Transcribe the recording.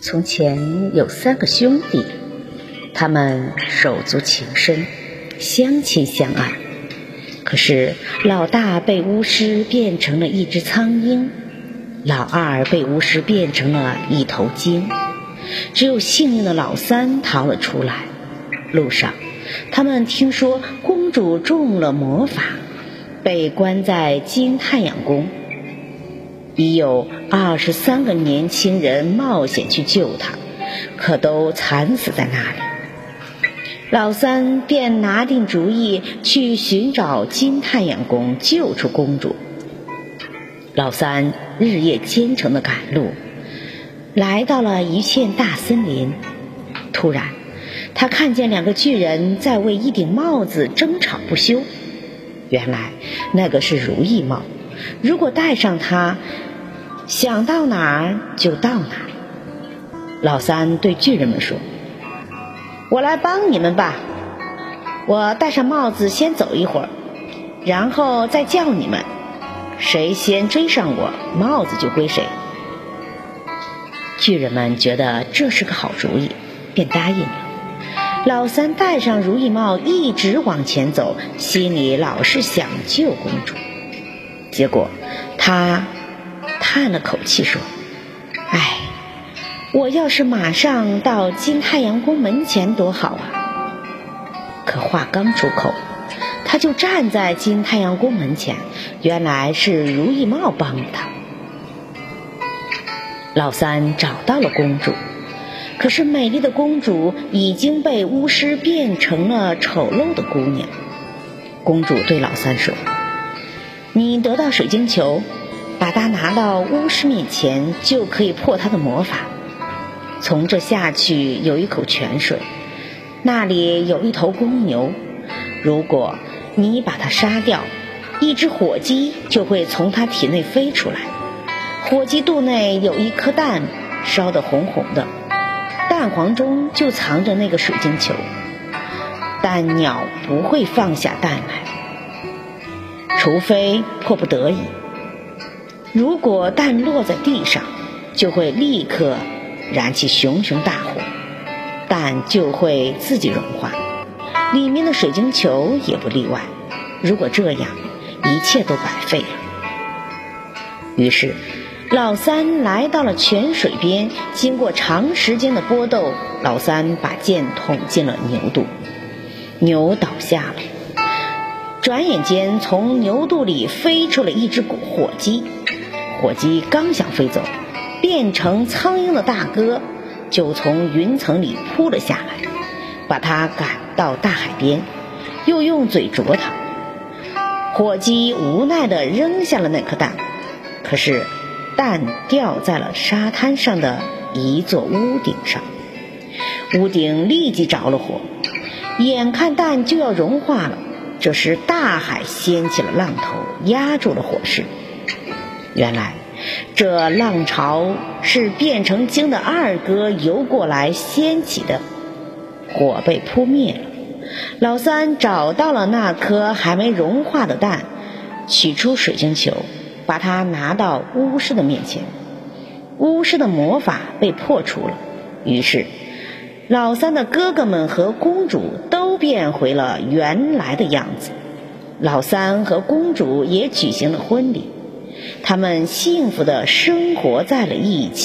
从前有三个兄弟，他们手足情深，相亲相爱。可是老大被巫师变成了一只苍鹰，老二被巫师变成了一头鲸，只有幸运的老三逃了出来。路上，他们听说公主中了魔法，被关在金太阳宫。已有二十三个年轻人冒险去救她，可都惨死在那里。老三便拿定主意去寻找金太阳宫，救出公主。老三日夜兼程的赶路，来到了一片大森林。突然，他看见两个巨人在为一顶帽子争吵不休。原来，那个是如意帽。如果戴上它，想到哪儿就到哪儿。老三对巨人们说：“我来帮你们吧，我戴上帽子先走一会儿，然后再叫你们，谁先追上我，帽子就归谁。”巨人们觉得这是个好主意，便答应了。老三戴上如意帽，一直往前走，心里老是想救公主。结果他。叹了口气说：“唉，我要是马上到金太阳宫门前多好啊！”可话刚出口，他就站在金太阳宫门前。原来是如意帽帮了他。老三找到了公主，可是美丽的公主已经被巫师变成了丑陋的姑娘。公主对老三说：“你得到水晶球。”把它拿到巫师面前，就可以破他的魔法。从这下去有一口泉水，那里有一头公牛。如果你把它杀掉，一只火鸡就会从它体内飞出来。火鸡肚内有一颗蛋，烧得红红的，蛋黄中就藏着那个水晶球。但鸟不会放下蛋来，除非迫不得已。如果蛋落在地上，就会立刻燃起熊熊大火，蛋就会自己融化，里面的水晶球也不例外。如果这样，一切都白费了。于是，老三来到了泉水边，经过长时间的搏斗，老三把剑捅进了牛肚，牛倒下了。转眼间，从牛肚里飞出了一只火鸡。火鸡刚想飞走，变成苍鹰的大哥就从云层里扑了下来，把它赶到大海边，又用嘴啄它。火鸡无奈地扔下了那颗蛋，可是蛋掉在了沙滩上的一座屋顶上，屋顶立即着了火，眼看蛋就要融化了。这时大海掀起了浪头，压住了火势。原来，这浪潮是变成鲸的二哥游过来掀起的，火被扑灭了。老三找到了那颗还没融化的蛋，取出水晶球，把它拿到巫师的面前。巫师的魔法被破除了，于是老三的哥哥们和公主变回了原来的样子。老三和公主也举行了婚礼。他们幸福的生活在了一起。